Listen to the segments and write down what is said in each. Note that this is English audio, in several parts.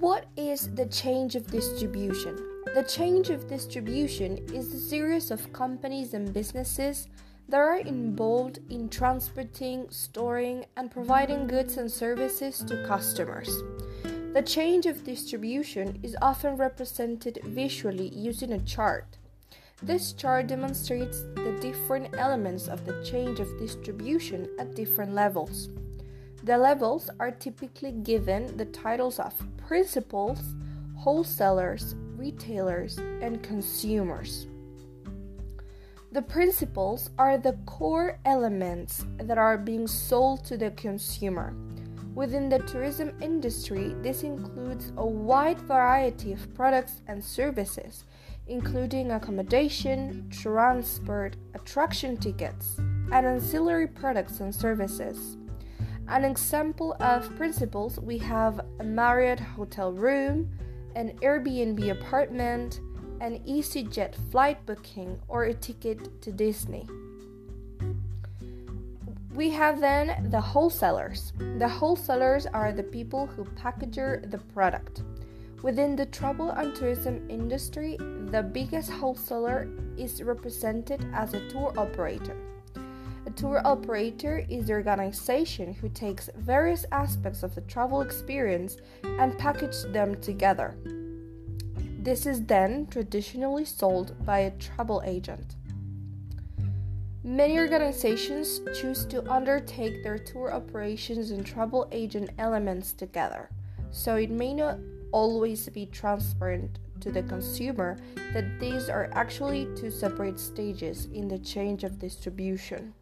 the change of distribution. The change of distribution is a series of companies and businesses that are involved in transporting, storing, and providing goods and services to customers. The change of distribution is often represented visually using a chart. This chart demonstrates the different elements of the change of distribution at different levels. The levels are typically given the titles of principals, wholesalers, retailers, and consumers. The principals are the core elements that are being sold to the consumer. Within the tourism industry, this includes a wide variety of products and services, including accommodation, transport, attraction tickets, and ancillary products and services. An example of principals we have a Marriott hotel room, an Airbnb apartment, an EasyJet flight booking, or a ticket to Disney. We have then the wholesalers. The wholesalers are the people who package the product. Within the travel and tourism industry, the biggest wholesaler is represented as a tour operator. A tour operator is the organization who takes various aspects of the travel experience and packages them together. This is then traditionally sold by a travel agent. Many organizations choose to undertake their tour operations and travel agent elements together, so it may not always be transparent to the consumer that these are actually two separate stages in the change of distribution.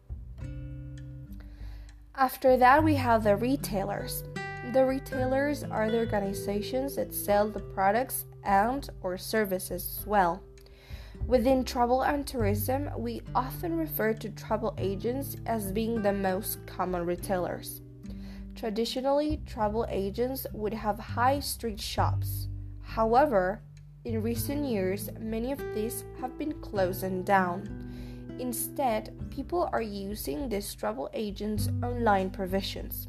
After that, we have the retailers. The retailers are the organizations that sell the products and or services as well. Within travel and tourism, we often refer to travel agents as being the most common retailers. Traditionally, travel agents would have high street shops. However, in recent years, many of these have been closing down. Instead, people are using these travel agents' online provisions.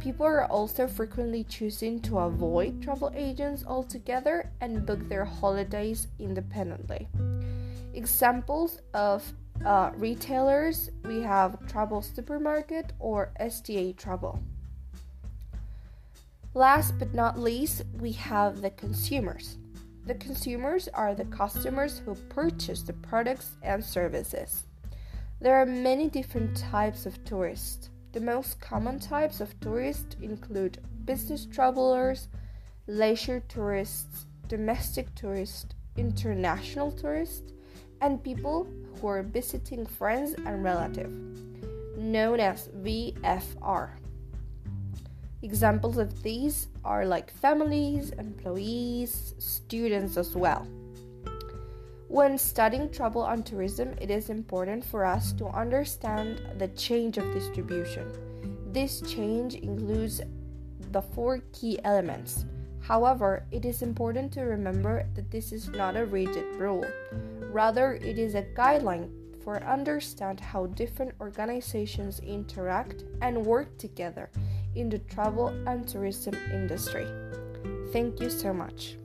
People are also frequently choosing to avoid travel agents altogether and book their holidays independently. Examples of uh, retailers we have Travel Supermarket or STA Travel. Last but not least, we have the consumers. The consumers are the customers who purchase the products and services. There are many different types of tourists. The most common types of tourists include business travelers, leisure tourists, domestic tourists, international tourists, and people who are visiting friends and relatives, known as VFR. Examples of these are like families, employees, students as well. When studying travel and tourism, it is important for us to understand the change of distribution. This change includes the four key elements. However, it is important to remember that this is not a rigid rule. Rather, it is a guideline for understand how different organizations interact and work together in the travel and tourism industry. Thank you so much.